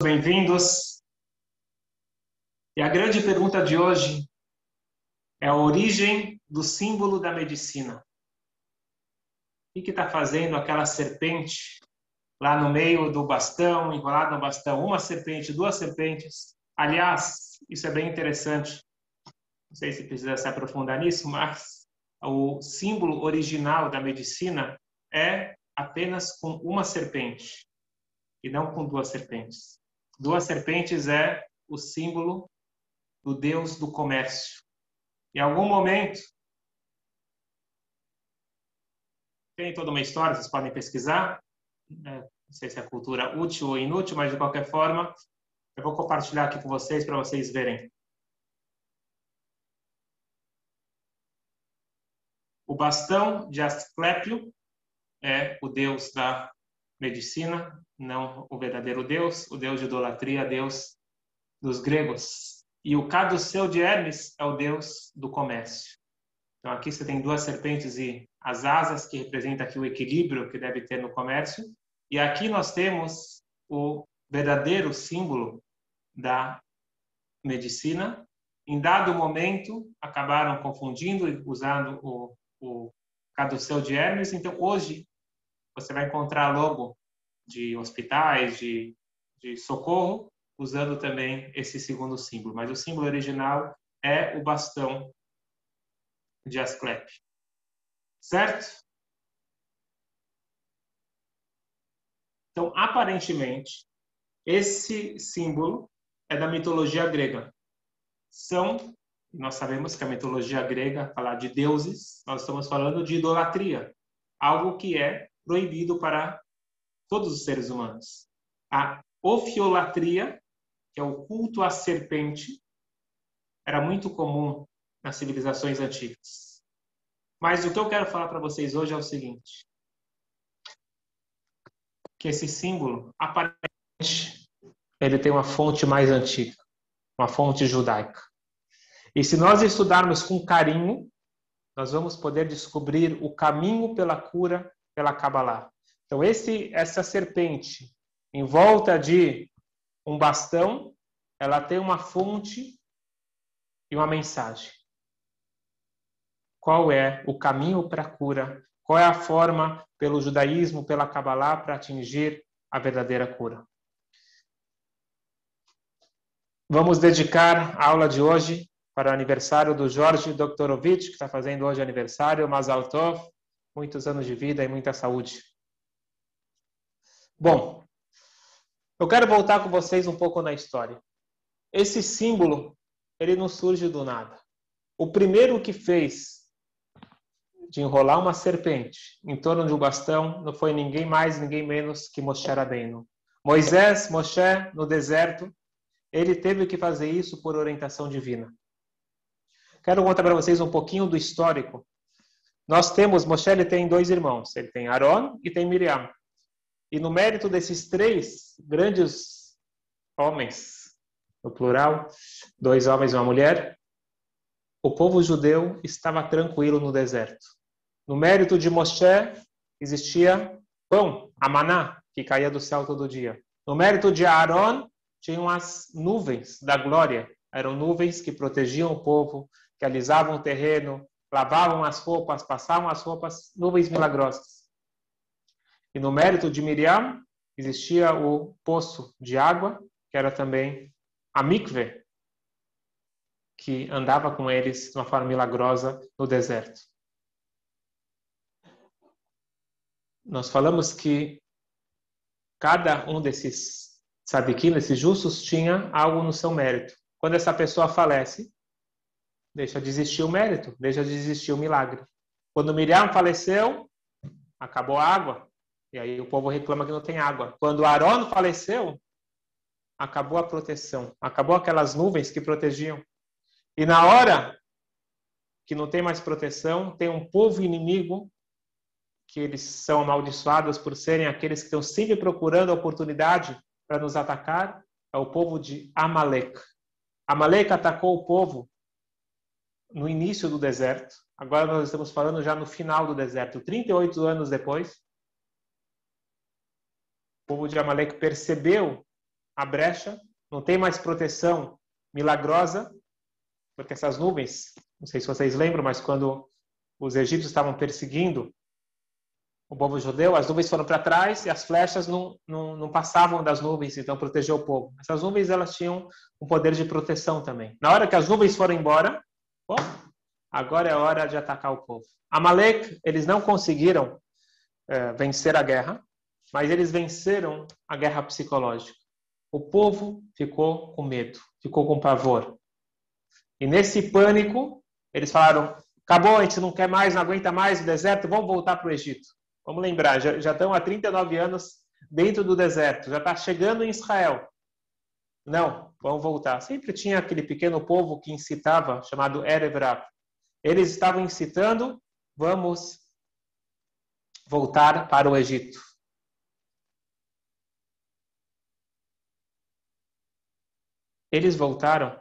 bem-vindos. E a grande pergunta de hoje é a origem do símbolo da medicina. O que está fazendo aquela serpente lá no meio do bastão, enrolada no bastão? Uma serpente, duas serpentes. Aliás, isso é bem interessante. Não sei se precisa se aprofundar nisso, mas o símbolo original da medicina é apenas com uma serpente e não com duas serpentes. Duas serpentes é o símbolo do Deus do comércio. Em algum momento, tem toda uma história, vocês podem pesquisar. É, não sei se é cultura útil ou inútil, mas de qualquer forma, eu vou compartilhar aqui com vocês para vocês verem. O bastão de Asclépio é o deus da medicina, não o verdadeiro Deus, o Deus de idolatria, Deus dos gregos. E o caduceu de Hermes é o Deus do comércio. Então aqui você tem duas serpentes e as asas que representam aqui o equilíbrio que deve ter no comércio. E aqui nós temos o verdadeiro símbolo da medicina. Em dado momento acabaram confundindo e usando o, o caduceu de Hermes. Então hoje você vai encontrar logo de hospitais, de, de socorro, usando também esse segundo símbolo. Mas o símbolo original é o bastão de Asclepio. Certo? Então, aparentemente, esse símbolo é da mitologia grega. São, nós sabemos que a mitologia grega, falar de deuses, nós estamos falando de idolatria, algo que é proibido para todos os seres humanos. A ofiolatria, que é o culto à serpente, era muito comum nas civilizações antigas. Mas o que eu quero falar para vocês hoje é o seguinte: que esse símbolo, aparentemente, ele tem uma fonte mais antiga, uma fonte judaica. E se nós estudarmos com carinho, nós vamos poder descobrir o caminho pela cura pela Kabbalah. Então, esse, essa serpente, em volta de um bastão, ela tem uma fonte e uma mensagem. Qual é o caminho para a cura? Qual é a forma, pelo judaísmo, pela Kabbalah, para atingir a verdadeira cura? Vamos dedicar a aula de hoje para o aniversário do Jorge Doktorovich, que está fazendo hoje aniversário, Mazal Tov, muitos anos de vida e muita saúde. Bom, eu quero voltar com vocês um pouco na história. Esse símbolo, ele não surge do nada. O primeiro que fez de enrolar uma serpente em torno de um bastão não foi ninguém mais, ninguém menos que Moshe Rabbeinu. Moisés, Moshe, no deserto, ele teve que fazer isso por orientação divina. Quero contar para vocês um pouquinho do histórico nós temos, Moshe ele tem dois irmãos, ele tem Aaron e tem Miriam. E no mérito desses três grandes homens, no plural, dois homens e uma mulher, o povo judeu estava tranquilo no deserto. No mérito de Moshe existia pão, a maná, que caía do céu todo dia. No mérito de Aaron tinham as nuvens da glória. Eram nuvens que protegiam o povo, que alisavam o terreno, lavavam as roupas, passavam as roupas, nuvens milagrosas. E no mérito de Miriam existia o poço de água, que era também a mikve, que andava com eles de uma forma milagrosa no deserto. Nós falamos que cada um desses sadiquim, desses justos, tinha algo no seu mérito. Quando essa pessoa falece, deixa de existir o mérito, deixa de existir o milagre. Quando Miriam faleceu, acabou a água. E aí o povo reclama que não tem água. Quando Aaron faleceu, acabou a proteção. Acabou aquelas nuvens que protegiam. E na hora que não tem mais proteção, tem um povo inimigo que eles são amaldiçoados por serem aqueles que estão sempre procurando a oportunidade para nos atacar, é o povo de Amalek. Amalek atacou o povo no início do deserto. Agora nós estamos falando já no final do deserto, 38 anos depois. O povo de Amaleque percebeu a brecha, não tem mais proteção milagrosa, porque essas nuvens, não sei se vocês lembram, mas quando os egípcios estavam perseguindo o povo judeu, as nuvens foram para trás e as flechas não, não, não, passavam das nuvens, então protegeu o povo. Essas nuvens elas tinham um poder de proteção também. Na hora que as nuvens foram embora, agora é hora de atacar o povo. Amalek, eles não conseguiram é, vencer a guerra, mas eles venceram a guerra psicológica. O povo ficou com medo, ficou com pavor. E nesse pânico, eles falaram: acabou, a gente não quer mais, não aguenta mais o deserto, vamos voltar para o Egito. Vamos lembrar, já, já estão há 39 anos dentro do deserto, já está chegando em Israel. Não, vamos voltar. Sempre tinha aquele pequeno povo que incitava, chamado Erevrav. Eles estavam incitando, vamos voltar para o Egito. Eles voltaram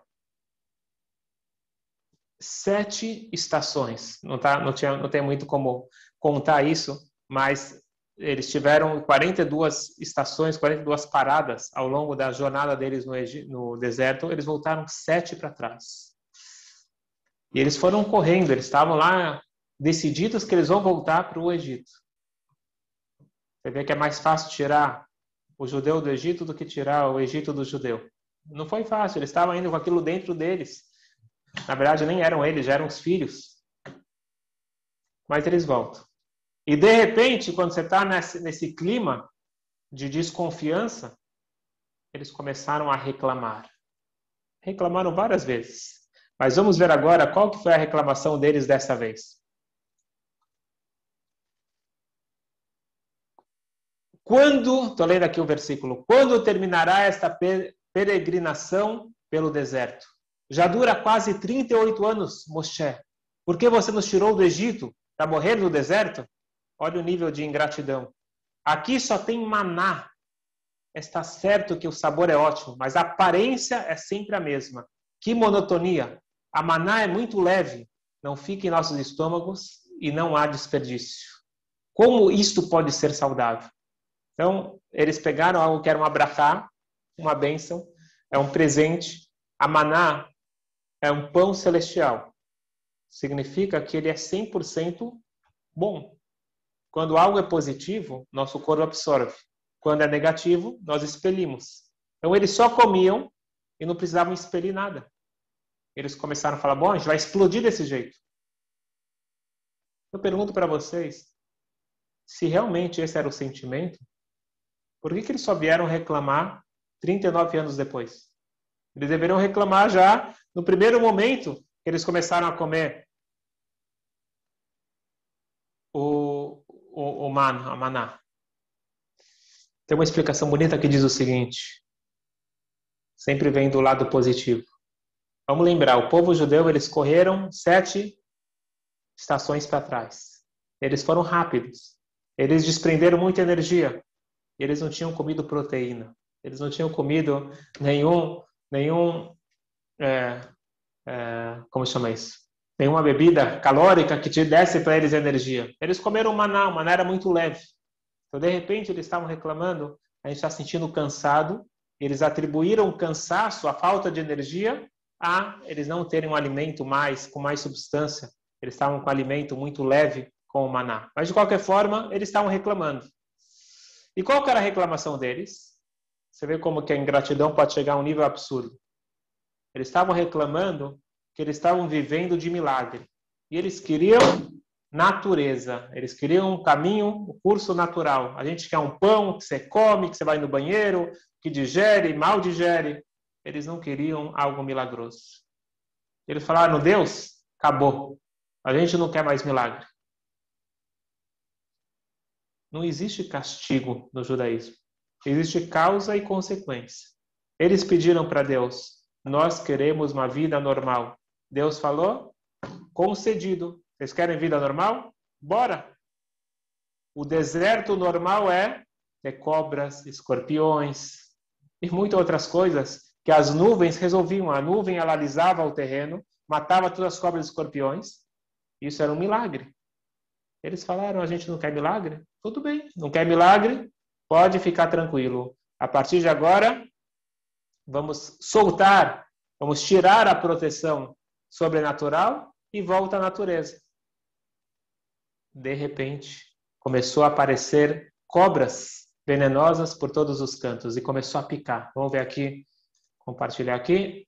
sete estações. Não, tá, não, tinha, não tem muito como contar isso, mas eles tiveram 42 estações, 42 paradas ao longo da jornada deles no, no deserto. Eles voltaram sete para trás. E eles foram correndo, eles estavam lá decididos que eles vão voltar para o Egito. Você vê que é mais fácil tirar o judeu do Egito do que tirar o Egito do judeu. Não foi fácil, eles estavam indo com aquilo dentro deles. Na verdade, nem eram eles, já eram os filhos. Mas eles voltam. E de repente, quando você está nesse, nesse clima de desconfiança, eles começaram a reclamar. Reclamaram várias vezes. Mas vamos ver agora qual que foi a reclamação deles dessa vez. Quando, estou lendo aqui o versículo, quando terminará esta peregrinação pelo deserto? Já dura quase 38 anos, Moshe. Por que você nos tirou do Egito para morrer no deserto? Olha o nível de ingratidão. Aqui só tem maná. Está certo que o sabor é ótimo, mas a aparência é sempre a mesma. Que monotonia. A maná é muito leve, não fica em nossos estômagos e não há desperdício. Como isto pode ser saudável? Então, eles pegaram algo que era um abrahá, uma bênção, é um presente. A maná é um pão celestial. Significa que ele é 100% bom. Quando algo é positivo, nosso corpo absorve. Quando é negativo, nós expelimos. Então eles só comiam e não precisavam expelir nada. Eles começaram a falar: bom, a gente vai explodir desse jeito. Eu pergunto para vocês: se realmente esse era o sentimento, por que, que eles só vieram reclamar 39 anos depois? Eles deveriam reclamar já no primeiro momento que eles começaram a comer o, o, o man, a maná? Tem uma explicação bonita que diz o seguinte: sempre vem do lado positivo. Vamos lembrar, o povo judeu eles correram sete estações para trás. Eles foram rápidos. Eles desprenderam muita energia. Eles não tinham comido proteína. Eles não tinham comido nenhum, nenhum, é, é, como chama isso? nenhuma bebida calórica que te desse para eles energia. Eles comeram maná, maná era muito leve. Então, de repente, eles estavam reclamando, a gente está sentindo cansado. Eles atribuíram o cansaço, a falta de energia, a eles não terem um alimento mais com mais substância. Eles estavam com um alimento muito leve com o maná. Mas, de qualquer forma, eles estavam reclamando. E qual que era a reclamação deles? Você vê como que a ingratidão pode chegar a um nível absurdo. Eles estavam reclamando que eles estavam vivendo de milagre. E eles queriam natureza, eles queriam um caminho, um curso natural. A gente quer um pão que você come, que você vai no banheiro, que digere, mal digere. Eles não queriam algo milagroso. Eles falaram: Deus, acabou. A gente não quer mais milagre. Não existe castigo no judaísmo. Existe causa e consequência. Eles pediram para Deus: nós queremos uma vida normal. Deus falou, concedido. Vocês querem vida normal? Bora! O deserto normal é ter cobras, escorpiões e muitas outras coisas que as nuvens resolviam. A nuvem alisava o terreno, matava todas as cobras e escorpiões. Isso era um milagre. Eles falaram: a gente não quer milagre? Tudo bem, não quer milagre? Pode ficar tranquilo. A partir de agora, vamos soltar, vamos tirar a proteção sobrenatural e volta à natureza. De repente, começou a aparecer cobras venenosas por todos os cantos e começou a picar. Vamos ver aqui, compartilhar aqui.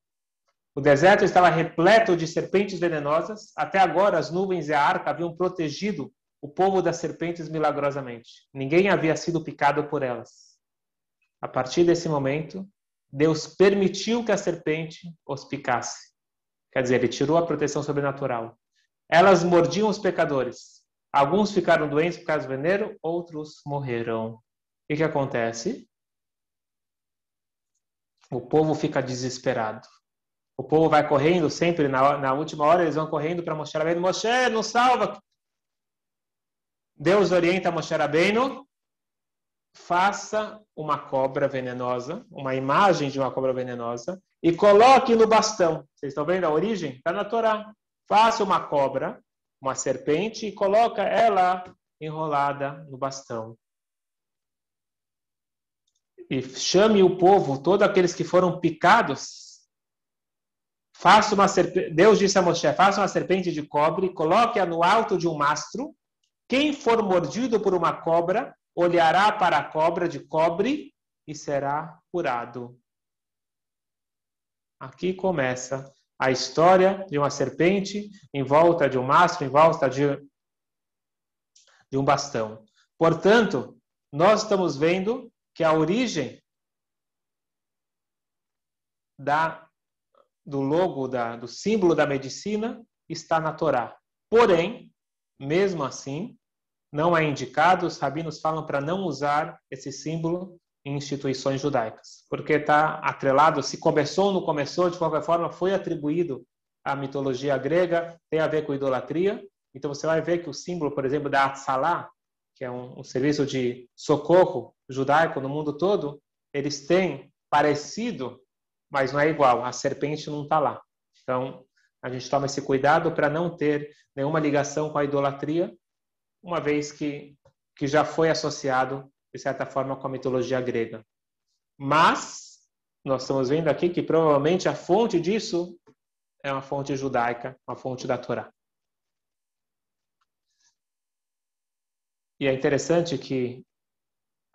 O deserto estava repleto de serpentes venenosas. Até agora, as nuvens e a arca haviam protegido o povo das serpentes milagrosamente. Ninguém havia sido picado por elas. A partir desse momento, Deus permitiu que a serpente os picasse. Quer dizer, ele tirou a proteção sobrenatural. Elas mordiam os pecadores. Alguns ficaram doentes por causa do veneno, outros morreram. O que, acontece? O povo fica desesperado. O povo vai correndo sempre, na, na última hora eles vão correndo para Moshe Rabbeinu. Moshe, nos salva! Deus orienta Moshe Rabbeinu, faça uma cobra venenosa, uma imagem de uma cobra venenosa, e coloque no bastão. Vocês estão vendo a origem? Está na Torá. Faça uma cobra, uma serpente, e coloca ela enrolada no bastão. E chame o povo, todos aqueles que foram picados, faça uma serpente. Deus disse a Moshe: faça uma serpente de cobre, coloque-a no alto de um mastro. Quem for mordido por uma cobra, olhará para a cobra de cobre e será curado. Aqui começa a história de uma serpente em volta de um mastro, em volta de, de um bastão. Portanto, nós estamos vendo que a origem da, do logo, da, do símbolo da medicina está na Torá. Porém, mesmo assim, não é indicado, os rabinos falam para não usar esse símbolo em instituições judaicas, porque está atrelado, se começou ou não começou, de qualquer forma foi atribuído à mitologia grega, tem a ver com idolatria. Então você vai ver que o símbolo, por exemplo, da Atsalá, que é um, um serviço de socorro judaico no mundo todo, eles têm parecido, mas não é igual. A serpente não está lá. Então a gente toma esse cuidado para não ter nenhuma ligação com a idolatria uma vez que, que já foi associado, de certa forma, com a mitologia grega. Mas, nós estamos vendo aqui que provavelmente a fonte disso é uma fonte judaica, uma fonte da Torá. E é interessante que,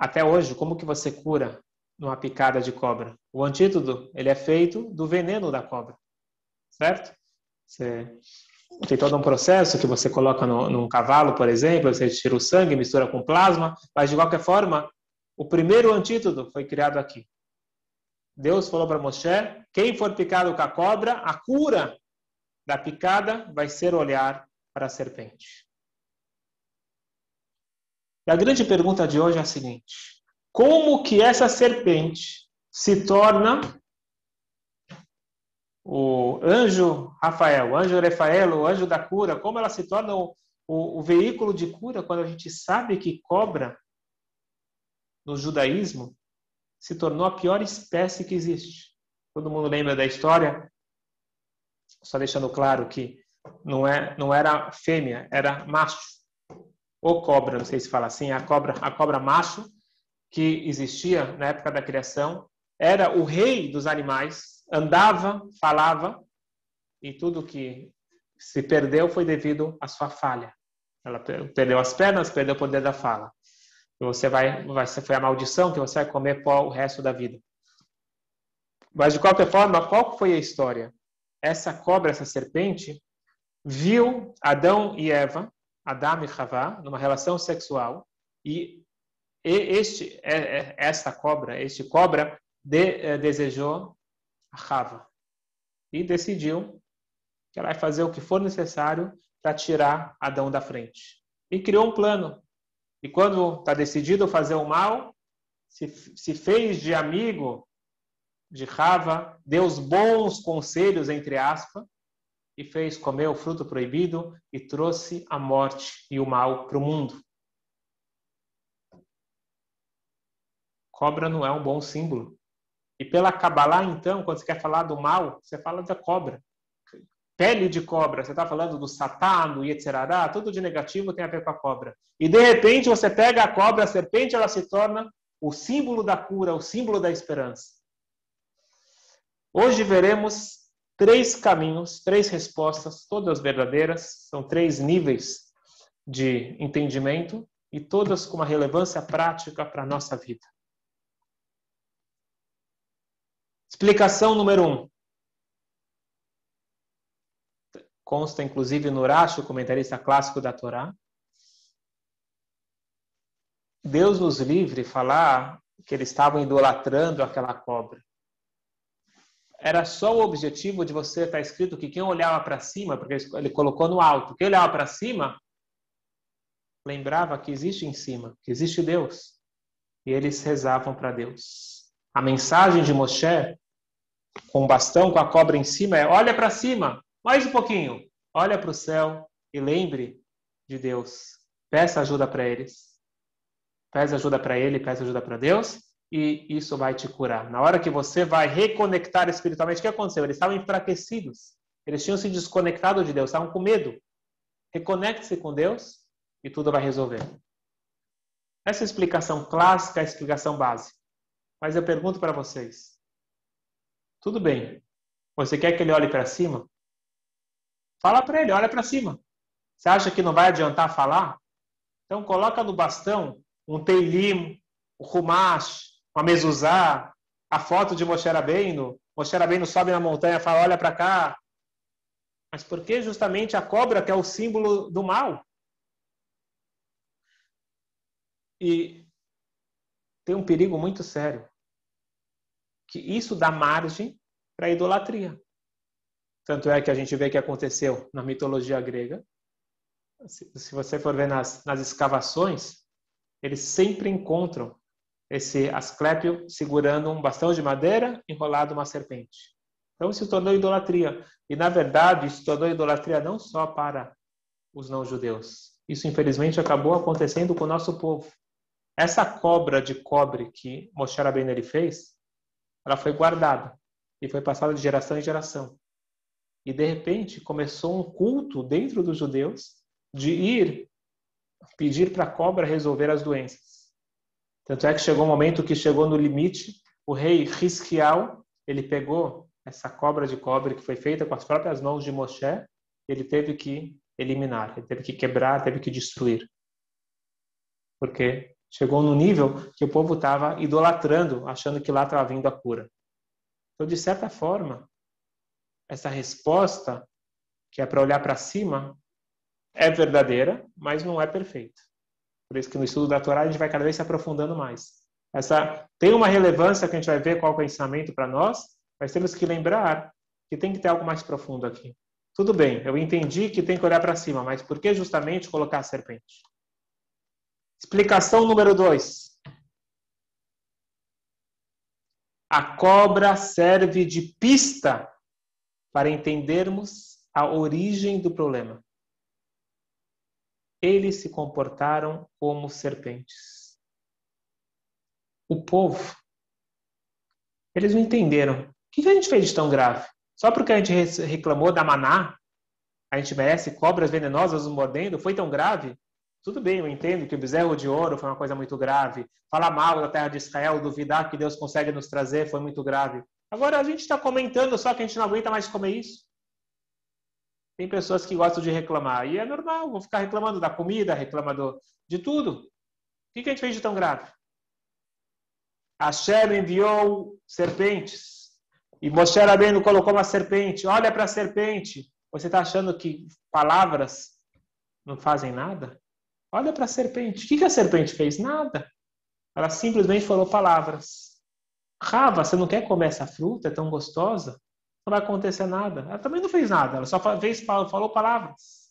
até hoje, como que você cura numa picada de cobra? O antídoto, ele é feito do veneno da cobra, certo? Você tem todo um processo que você coloca no, num cavalo, por exemplo, você tira o sangue, mistura com plasma, mas de qualquer forma, o primeiro antídoto foi criado aqui. Deus falou para Moshe: quem for picado com a cobra, a cura da picada vai ser olhar para a serpente. E a grande pergunta de hoje é a seguinte: como que essa serpente se torna o anjo Rafael, o anjo Rafael, o anjo da cura, como ela se torna o, o, o veículo de cura quando a gente sabe que cobra no judaísmo se tornou a pior espécie que existe. Todo mundo lembra da história? Só deixando claro que não, é, não era fêmea, era macho. Ou cobra, não sei se fala assim, a cobra, a cobra macho que existia na época da criação, era o rei dos animais, andava, falava, e tudo que se perdeu foi devido à sua falha. Ela perdeu as pernas, perdeu o poder da fala. E você vai, vai foi a maldição que você vai comer pó o resto da vida. Mas de qualquer forma, qual foi a história? Essa cobra, essa serpente, viu Adão e Eva, Adão e Havá, numa relação sexual, e este, é, é, esta cobra, este cobra, de, eh, desejou Rava. E decidiu que ela vai fazer o que for necessário para tirar Adão da frente. E criou um plano. E quando está decidido fazer o mal, se, se fez de amigo de Rava, deu os bons conselhos, entre aspas, e fez comer o fruto proibido e trouxe a morte e o mal para o mundo. Cobra não é um bom símbolo. E pela Kabbalah, então, quando você quer falar do mal, você fala da cobra. Pele de cobra, você está falando do satã, do yetzerará, tudo de negativo tem a ver com a cobra. E de repente você pega a cobra, a serpente, ela se torna o símbolo da cura, o símbolo da esperança. Hoje veremos três caminhos, três respostas, todas verdadeiras, são três níveis de entendimento e todas com uma relevância prática para a nossa vida. Explicação número um. Consta inclusive no Rashi, o comentarista clássico da Torá. Deus nos livre falar que eles estavam idolatrando aquela cobra era só o objetivo de você estar tá escrito que quem olhava para cima, porque ele colocou no alto, quem olhava para cima lembrava que existe em cima, que existe Deus. E eles rezavam para Deus. A mensagem de Moshe, com o bastão, com a cobra em cima, é: olha para cima, mais um pouquinho, olha para o céu e lembre de Deus. Peça ajuda para eles. Peça ajuda para ele, peça ajuda para Deus e isso vai te curar. Na hora que você vai reconectar espiritualmente, o que aconteceu? Eles estavam enfraquecidos. Eles tinham se desconectado de Deus, estavam com medo. Reconecte-se com Deus e tudo vai resolver. Essa é a explicação clássica, a explicação base. Mas eu pergunto para vocês: tudo bem, você quer que ele olhe para cima? Fala para ele, olha para cima. Você acha que não vai adiantar falar? Então coloca no bastão um teilim, o rumash, uma mezuzá, a foto de Moshe Rabbeinu, Moshe Rabbeinu sobe na montanha e fala, olha para cá. Mas por que justamente a cobra, que é o símbolo do mal? E tem um perigo muito sério, que isso dá margem para a idolatria. Tanto é que a gente vê que aconteceu na mitologia grega. Se você for ver nas, nas escavações, eles sempre encontram esse Asclépio segurando um bastão de madeira enrolado uma serpente. Então se tornou idolatria. E na verdade, se tornou idolatria não só para os não-judeus. Isso infelizmente acabou acontecendo com o nosso povo. Essa cobra de cobre que Moshe Rabbeinu ele fez, ela foi guardada e foi passada de geração em geração. E de repente começou um culto dentro dos judeus de ir pedir para a cobra resolver as doenças. Tanto é que chegou um momento que chegou no limite, o rei Risquial, ele pegou essa cobra de cobre que foi feita com as próprias mãos de Moshe, ele teve que eliminar, ele teve que quebrar, teve que destruir. Porque chegou no nível que o povo estava idolatrando, achando que lá estava vindo a cura. Então, de certa forma, essa resposta, que é para olhar para cima, é verdadeira, mas não é perfeita. Por isso que no estudo da Torá a gente vai cada vez se aprofundando mais. Essa tem uma relevância que a gente vai ver qual é o pensamento para nós, mas temos que lembrar que tem que ter algo mais profundo aqui. Tudo bem, eu entendi que tem que olhar para cima, mas por que justamente colocar a serpente? Explicação número dois. A cobra serve de pista para entendermos a origem do problema eles se comportaram como serpentes. O povo, eles não entenderam. O que a gente fez de tão grave? Só porque a gente reclamou da maná, a gente merece cobras venenosas nos mordendo? Foi tão grave? Tudo bem, eu entendo que o bezerro de ouro foi uma coisa muito grave. Falar mal da terra de Israel, duvidar que Deus consegue nos trazer foi muito grave. Agora a gente está comentando só que a gente não aguenta mais comer isso. Tem pessoas que gostam de reclamar. E é normal, vou ficar reclamando da comida, reclamando de tudo. O que, que a gente fez de tão grave? Hashem enviou serpentes. E Moshe Rabbeinu colocou uma serpente. Olha para a serpente. Você está achando que palavras não fazem nada? Olha para a serpente. O que, que a serpente fez? Nada. Ela simplesmente falou palavras. Rava, você não quer comer essa fruta? É tão gostosa não vai acontecer nada. Ela também não fez nada, ela só fez, falou palavras.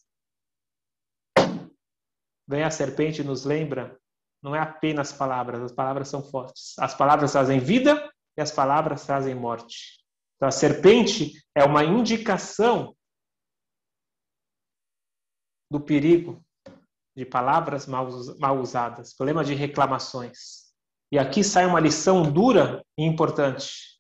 Vem a serpente nos lembra, não é apenas palavras, as palavras são fortes. As palavras trazem vida e as palavras trazem morte. Então a serpente é uma indicação do perigo de palavras mal usadas, problema de reclamações. E aqui sai uma lição dura e importante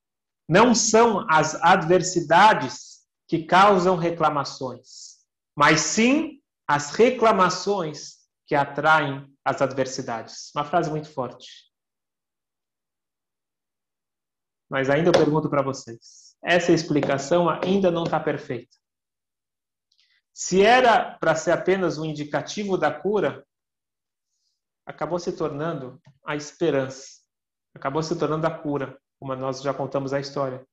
não são as adversidades que causam reclamações, mas sim as reclamações que atraem as adversidades. Uma frase muito forte. Mas ainda eu pergunto para vocês: essa explicação ainda não está perfeita. Se era para ser apenas um indicativo da cura, acabou se tornando a esperança, acabou se tornando a cura, como nós já contamos a história.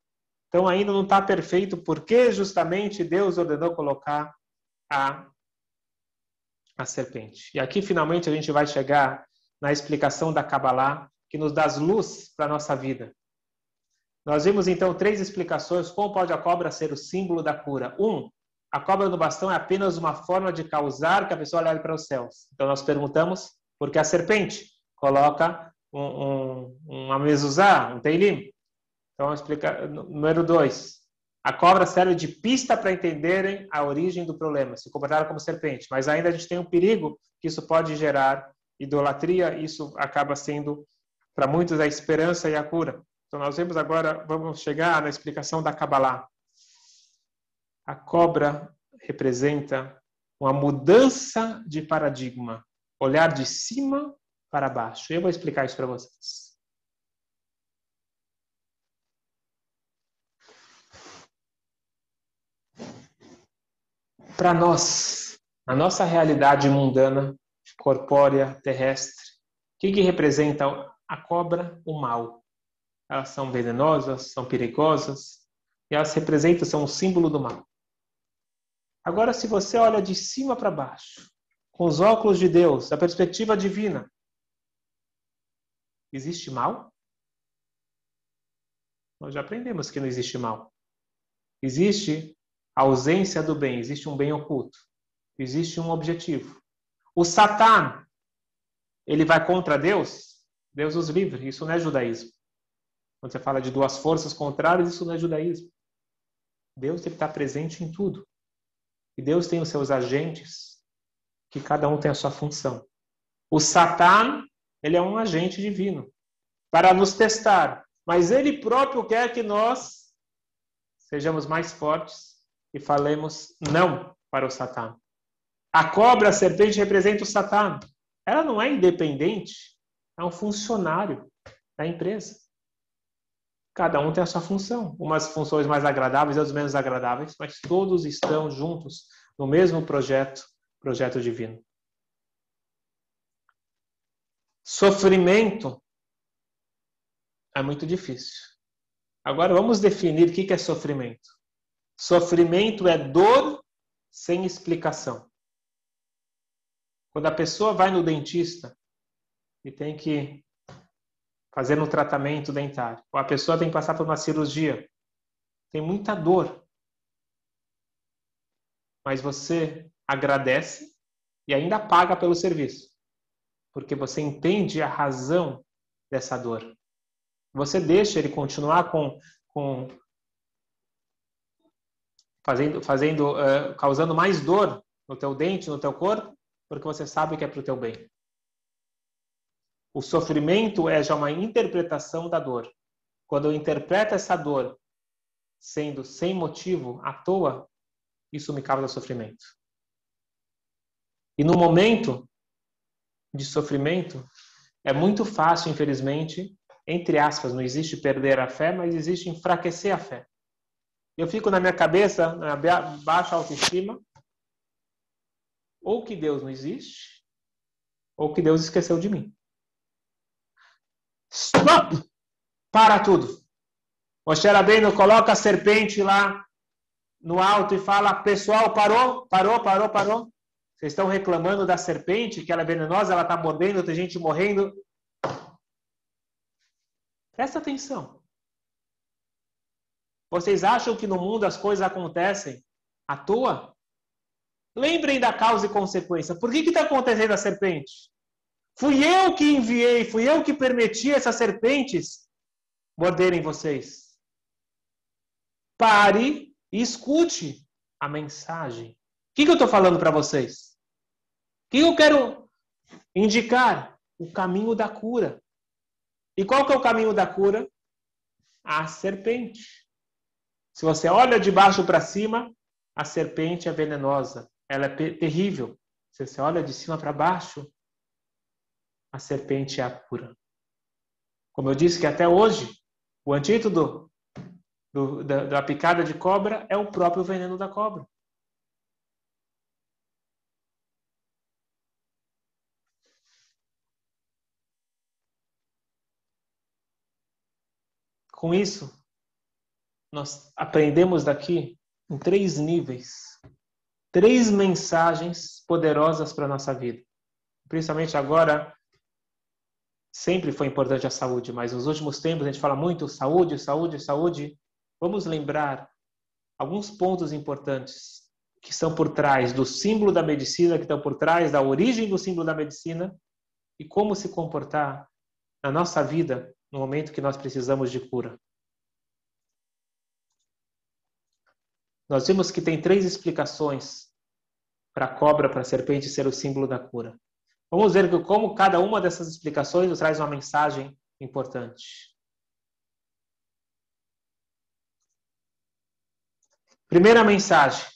Então ainda não está perfeito porque justamente Deus ordenou colocar a, a serpente. E aqui finalmente a gente vai chegar na explicação da Kabbalah que nos dá luz para a nossa vida. Nós vimos então três explicações como pode a cobra ser o símbolo da cura. Um, a cobra no bastão é apenas uma forma de causar que a pessoa olhe para os céus. Então nós perguntamos por que a serpente coloca um, um, uma mezuzá, um teilim. Então explica número dois. A cobra serve de pista para entenderem a origem do problema, se comportaram como serpente. Mas ainda a gente tem um perigo que isso pode gerar idolatria, isso acaba sendo para muitos a esperança e a cura. Então nós vemos agora, vamos chegar na explicação da Kabbalah. A cobra representa uma mudança de paradigma, olhar de cima para baixo. Eu vou explicar isso para vocês. Para nós, a nossa realidade mundana, corpórea, terrestre, o que, que representa a cobra, o mal. Elas são venenosas, são perigosas, e elas representam, são um símbolo do mal. Agora, se você olha de cima para baixo, com os óculos de Deus, a perspectiva divina, existe mal? Nós já aprendemos que não existe mal. Existe a ausência do bem, existe um bem oculto, existe um objetivo. O Satã, ele vai contra Deus? Deus os livre. Isso não é judaísmo. Quando você fala de duas forças contrárias, isso não é judaísmo. Deus está presente em tudo. E Deus tem os seus agentes, que cada um tem a sua função. O Satã, ele é um agente divino para nos testar, mas ele próprio quer que nós sejamos mais fortes e falemos não para o Satã. A cobra, a serpente representa o Satã. Ela não é independente, é um funcionário da empresa. Cada um tem a sua função. Umas funções mais agradáveis, outras menos agradáveis, mas todos estão juntos no mesmo projeto, projeto divino. Sofrimento é muito difícil. Agora vamos definir o que é sofrimento. Sofrimento é dor sem explicação. Quando a pessoa vai no dentista e tem que fazer um tratamento dentário. Ou a pessoa tem que passar por uma cirurgia. Tem muita dor. Mas você agradece e ainda paga pelo serviço. Porque você entende a razão dessa dor. Você deixa ele continuar com, com fazendo, fazendo uh, causando mais dor no teu dente, no teu corpo, porque você sabe que é para o teu bem. O sofrimento é já uma interpretação da dor. Quando eu interpreto essa dor sendo sem motivo, à toa, isso me causa sofrimento. E no momento de sofrimento, é muito fácil, infelizmente, entre aspas, não existe perder a fé, mas existe enfraquecer a fé. Eu fico na minha cabeça, na baixa autoestima, ou que Deus não existe, ou que Deus esqueceu de mim. Stop! Para tudo. Moshe Rabbeinu coloca a serpente lá no alto e fala: Pessoal, parou, parou, parou, parou. Vocês estão reclamando da serpente, que ela é venenosa, ela está mordendo, tem gente morrendo. Presta atenção. Vocês acham que no mundo as coisas acontecem à toa? Lembrem da causa e consequência. Por que está acontecendo a serpente? Fui eu que enviei, fui eu que permiti essas serpentes morderem vocês. Pare e escute a mensagem. O que, que eu estou falando para vocês? Que eu quero indicar? O caminho da cura. E qual que é o caminho da cura? A serpente. Se você olha de baixo para cima, a serpente é venenosa. Ela é terrível. Se você olha de cima para baixo, a serpente é a cura. Como eu disse que até hoje, o antídoto do, da, da picada de cobra é o próprio veneno da cobra. Com isso, nós aprendemos daqui em três níveis, três mensagens poderosas para a nossa vida. Principalmente agora, sempre foi importante a saúde, mas nos últimos tempos a gente fala muito saúde, saúde, saúde. Vamos lembrar alguns pontos importantes que estão por trás do símbolo da medicina, que estão por trás da origem do símbolo da medicina e como se comportar na nossa vida no momento que nós precisamos de cura. Nós vimos que tem três explicações para a cobra, para a serpente ser o símbolo da cura. Vamos ver como cada uma dessas explicações nos traz uma mensagem importante. Primeira mensagem.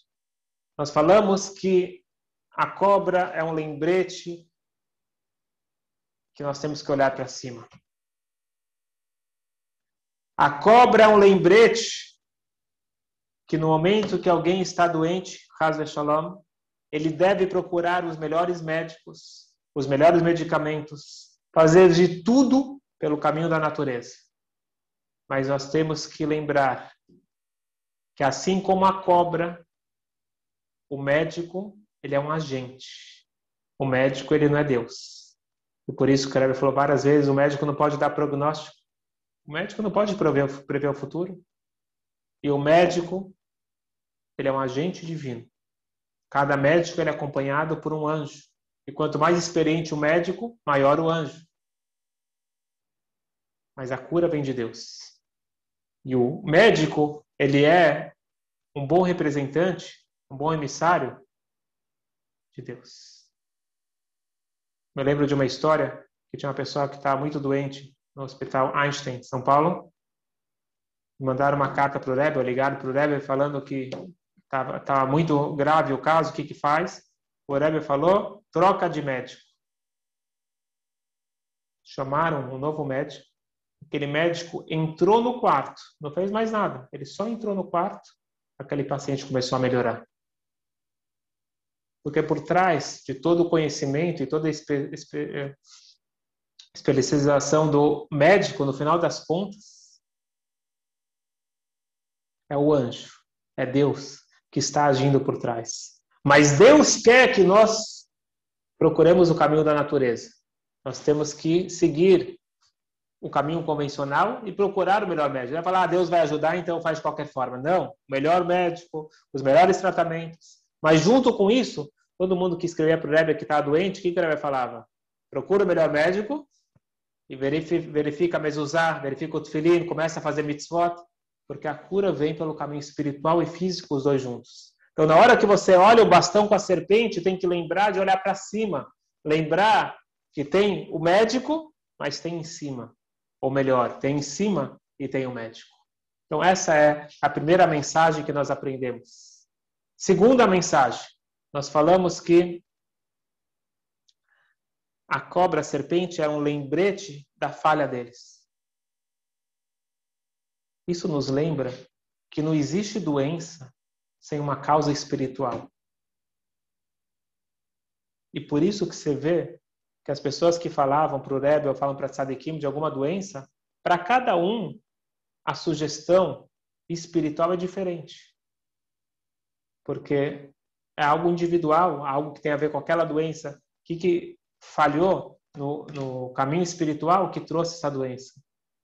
Nós falamos que a cobra é um lembrete que nós temos que olhar para cima. A cobra é um lembrete que no momento que alguém está doente, Shalom, ele deve procurar os melhores médicos, os melhores medicamentos, fazer de tudo pelo caminho da natureza. Mas nós temos que lembrar que assim como a cobra, o médico, ele é um agente. O médico, ele não é Deus. E por isso que o Rebbe falou várias vezes, o médico não pode dar prognóstico. O médico não pode prever, prever o futuro. E o médico, ele é um agente divino. Cada médico ele é acompanhado por um anjo. E quanto mais experiente o médico, maior o anjo. Mas a cura vem de Deus. E o médico, ele é um bom representante, um bom emissário de Deus. Me lembro de uma história que tinha uma pessoa que estava muito doente no Hospital Einstein, São Paulo. Mandaram uma carta para o Rebbe, ligaram para o Rebbe falando que estava muito grave o caso, o que que faz? O Rebbe falou, troca de médico. Chamaram um novo médico. Aquele médico entrou no quarto, não fez mais nada. Ele só entrou no quarto, aquele paciente começou a melhorar. Porque por trás de todo o conhecimento e toda a especialização do médico, no final das contas, é o anjo, é Deus que está agindo por trás. Mas Deus quer que nós procuremos o caminho da natureza. Nós temos que seguir o caminho convencional e procurar o melhor médico. Não é falar, ah, Deus vai ajudar, então faz de qualquer forma. Não, o melhor médico, os melhores tratamentos. Mas junto com isso, todo mundo que escrevia para o Rebbe que está doente, o que o Rebbe falava? Procura o melhor médico e verifica, a mezuzá, verifica o tefilim, começa a fazer mitzvot, porque a cura vem pelo caminho espiritual e físico, os dois juntos. Então, na hora que você olha o bastão com a serpente, tem que lembrar de olhar para cima. Lembrar que tem o médico, mas tem em cima. Ou melhor, tem em cima e tem o médico. Então, essa é a primeira mensagem que nós aprendemos. Segunda mensagem, nós falamos que a cobra, a serpente, é um lembrete da falha deles. Isso nos lembra que não existe doença sem uma causa espiritual. E por isso que você vê que as pessoas que falavam para o Rebbe ou falam para Tzadikim de alguma doença, para cada um, a sugestão espiritual é diferente. Porque é algo individual, algo que tem a ver com aquela doença. O que, que falhou no, no caminho espiritual que trouxe essa doença?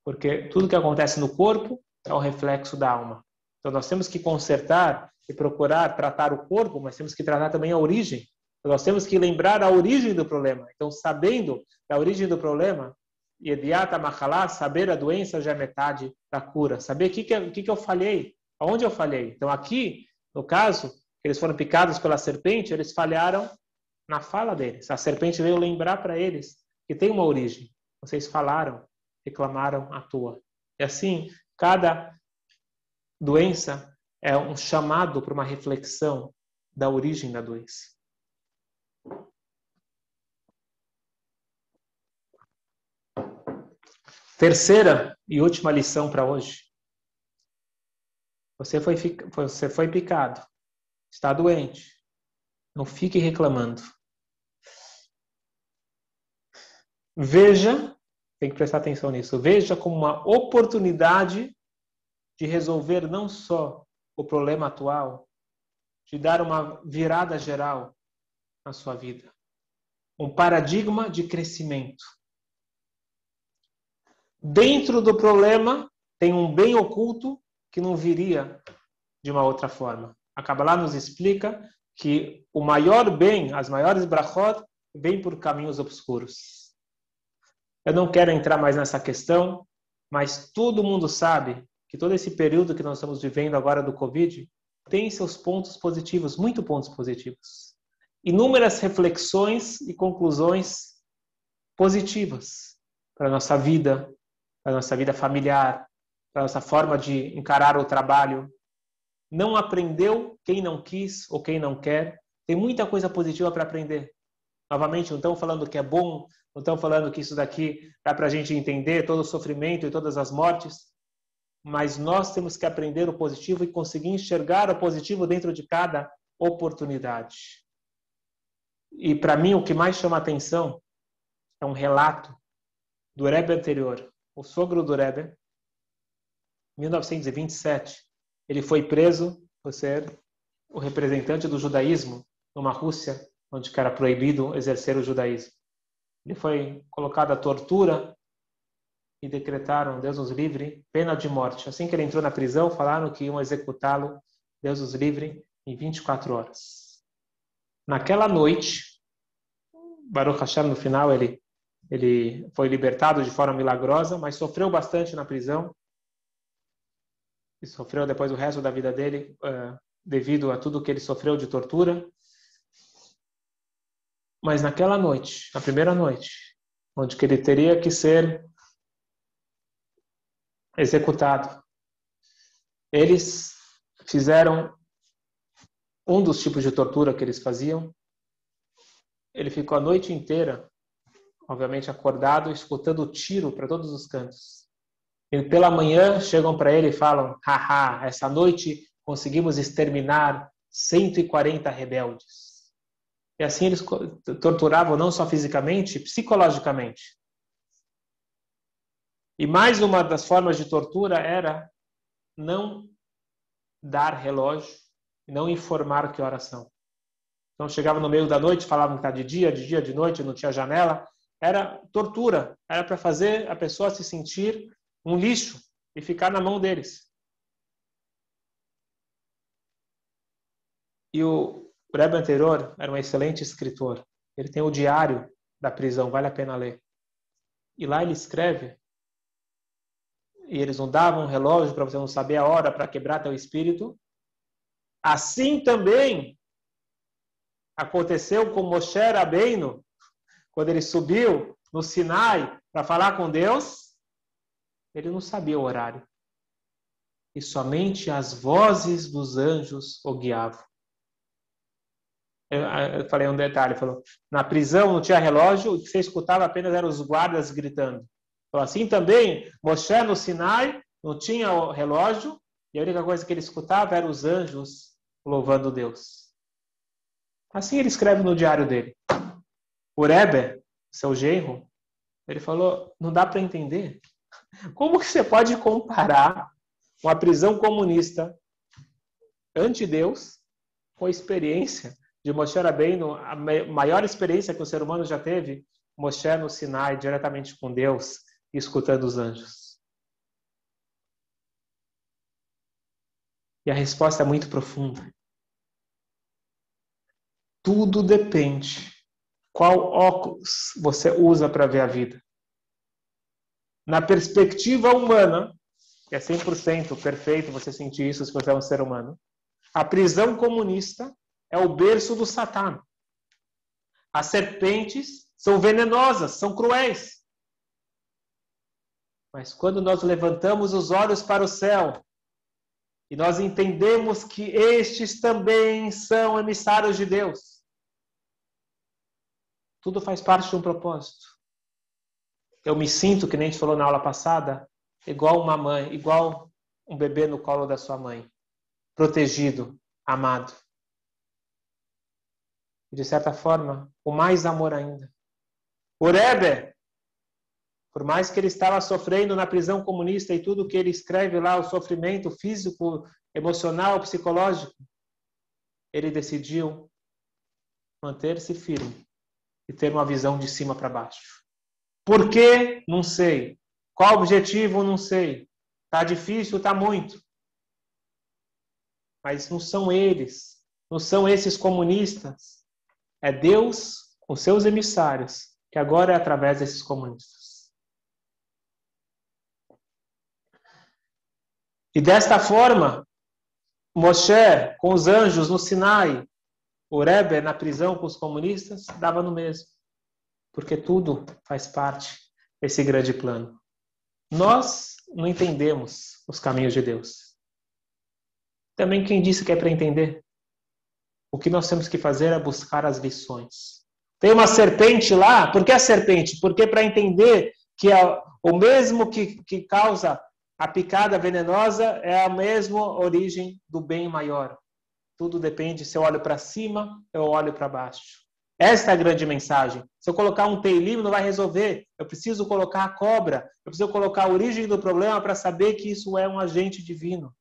Porque tudo que acontece no corpo é o reflexo da alma. Então nós temos que consertar e procurar tratar o corpo, mas temos que tratar também a origem. Então, nós temos que lembrar a origem do problema. Então, sabendo a origem do problema, Yediata Mahalá, saber a doença já é metade da cura. Saber o que, que, que, que eu falhei, aonde eu falhei. Então, aqui, no caso, eles foram picados pela serpente, eles falharam na fala deles. A serpente veio lembrar para eles que tem uma origem. Vocês falaram, reclamaram à toa. E assim, Cada doença é um chamado para uma reflexão da origem da doença. Terceira e última lição para hoje. Você foi, você foi picado, está doente. Não fique reclamando. Veja, tem que prestar atenção nisso, veja como uma oportunidade de resolver não só o problema atual, de dar uma virada geral na sua vida. Um paradigma de crescimento. Dentro do problema tem um bem oculto que não viria de uma outra forma. A Kabbalah nos explica que o maior bem, as maiores brachot, vêm por caminhos obscuros. Eu não quero entrar mais nessa questão, mas todo mundo sabe que todo esse período que nós estamos vivendo agora do Covid tem seus pontos positivos, muito pontos positivos. Inúmeras reflexões e conclusões positivas para a nossa vida, para a nossa vida familiar, para a nossa forma de encarar o trabalho. Não aprendeu quem não quis ou quem não quer. Tem muita coisa positiva para aprender. Novamente, não estamos falando que é bom, não estamos falando que isso daqui dá para a gente entender todo o sofrimento e todas as mortes mas nós temos que aprender o positivo e conseguir enxergar o positivo dentro de cada oportunidade. E para mim o que mais chama atenção é um relato do Rebbe anterior, o sogro do Rebbe, 1927. Ele foi preso por ser o representante do judaísmo numa Rússia onde era proibido exercer o judaísmo. Ele foi colocado à tortura e decretaram, Deus os livre, pena de morte. Assim que ele entrou na prisão, falaram que iam executá-lo, Deus os livre, em 24 horas. Naquela noite, Baruch Hashem, no final, ele, ele foi libertado de forma milagrosa, mas sofreu bastante na prisão. E sofreu depois o resto da vida dele, uh, devido a tudo que ele sofreu de tortura. Mas naquela noite, na primeira noite, onde que ele teria que ser executado. Eles fizeram um dos tipos de tortura que eles faziam. Ele ficou a noite inteira, obviamente acordado, escutando tiro para todos os cantos. E pela manhã chegam para ele e falam: haha, essa noite conseguimos exterminar 140 rebeldes. E assim eles torturavam não só fisicamente, psicologicamente. E mais uma das formas de tortura era não dar relógio não informar que horas são. Então chegava no meio da noite, falavam que está de dia, de dia, de noite, não tinha janela. Era tortura, era para fazer a pessoa se sentir um lixo e ficar na mão deles. E o Rebbe anterior era um excelente escritor. Ele tem o diário da prisão, vale a pena ler. E lá ele escreve e eles não davam um relógio para você não saber a hora para quebrar teu espírito. Assim também aconteceu com Moshe Rabbeinu, quando ele subiu no Sinai para falar com Deus, ele não sabia o horário. E somente as vozes dos anjos o guiavam. Eu, eu falei um detalhe, falou, na prisão não tinha relógio, o que você escutava apenas eram os guardas gritando. Então, assim também, Moshe no Sinai não tinha o relógio e a única coisa que ele escutava eram os anjos louvando Deus. Assim ele escreve no diário dele. O Rebbe, seu genro, ele falou, não dá para entender. Como que você pode comparar uma prisão comunista anti-Deus com a experiência de Moshe Rabbeinu, a maior experiência que o ser humano já teve, Moshe no Sinai, diretamente com Deus, escutando os anjos? E a resposta é muito profunda. Tudo depende qual óculos você usa para ver a vida. Na perspectiva humana, é 100% perfeito você sentir isso se você é um ser humano, a prisão comunista é o berço do Satã. As serpentes são venenosas, são cruéis. Mas quando nós levantamos os olhos para o céu e nós entendemos que estes também são emissários de Deus, tudo faz parte de um propósito. Eu me sinto, que nem a gente falou na aula passada, igual uma mãe, igual um bebê no colo da sua mãe. protegido, amado. E, de certa forma, o mais amor ainda. O Rebbe, por mais que ele estava sofrendo na prisão comunista e tudo que ele escreve lá, o sofrimento físico, emocional, psicológico, ele decidiu manter-se firme e ter uma visão de cima para baixo. Por quê? Não sei. Qual objetivo? Não sei. Tá difícil, tá muito. Mas não são eles, não são esses comunistas. É Deus com seus emissários, que agora é através desses comunistas. E desta forma, Moshe com os anjos no Sinai, o Rebbe na prisão com os comunistas, dava no mesmo. Porque tudo faz parte desse grande plano. Nós não entendemos os caminhos de Deus. Também quem disse que é para entender? O que nós temos que fazer é buscar as lições. Tem uma serpente lá, por que a serpente? Porque para entender que o mesmo que, que causa a picada venenosa é a mesma origem do bem maior. Tudo depende se eu olho para cima ou olho para baixo. Esta é a grande mensagem. Se eu colocar um teilim, não vai resolver. Eu preciso colocar a cobra. Eu preciso colocar a origem do problema para saber que isso é um agente divino.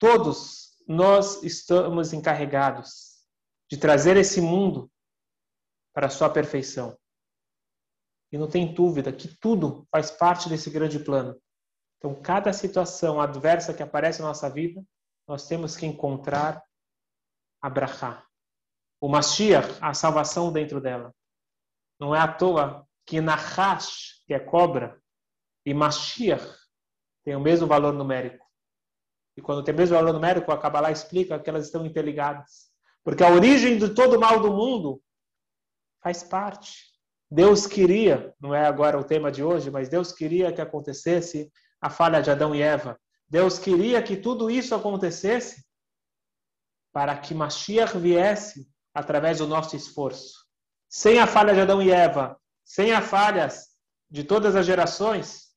Todos nós estamos encarregados de trazer esse mundo para a sua perfeição. E não tem dúvida que tudo faz parte desse grande plano. Então, cada situação adversa que aparece na nossa vida, nós temos que encontrar a brachá. O Mashiach, a salvação dentro dela. Não é à toa que Nahash, que é cobra, e Mashiach tem o mesmo valor numérico. E quando tem mesmo valor numérico, a Kabbalah explica que elas estão interligadas. Porque a origem de todo o mal do mundo faz parte Deus queria, não é agora o tema de hoje, mas Deus queria que acontecesse a falha de Adão e Eva. Deus queria que tudo isso acontecesse para que Mashiach viesse através do nosso esforço. Sem a falha de Adão e Eva, sem as falhas de todas as gerações,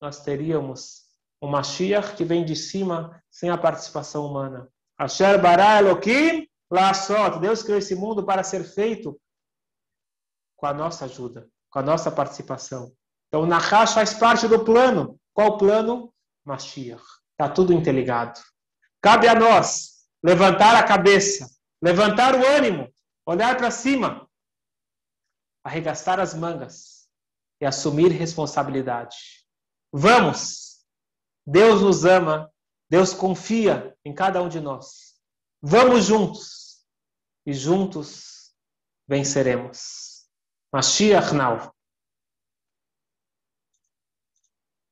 nós teríamos o Mashiach que vem de cima sem a participação humana. Asher bara Elohim la Deus criou esse mundo para ser feito com a nossa ajuda, com a nossa participação. Então, o Nahash faz parte do plano. Qual plano? Mashiach. Está tudo interligado. Cabe a nós levantar a cabeça, levantar o ânimo, olhar para cima, arregastar as mangas e assumir responsabilidade. Vamos! Deus nos ama, Deus confia em cada um de nós. Vamos juntos e juntos venceremos. Mashiach now.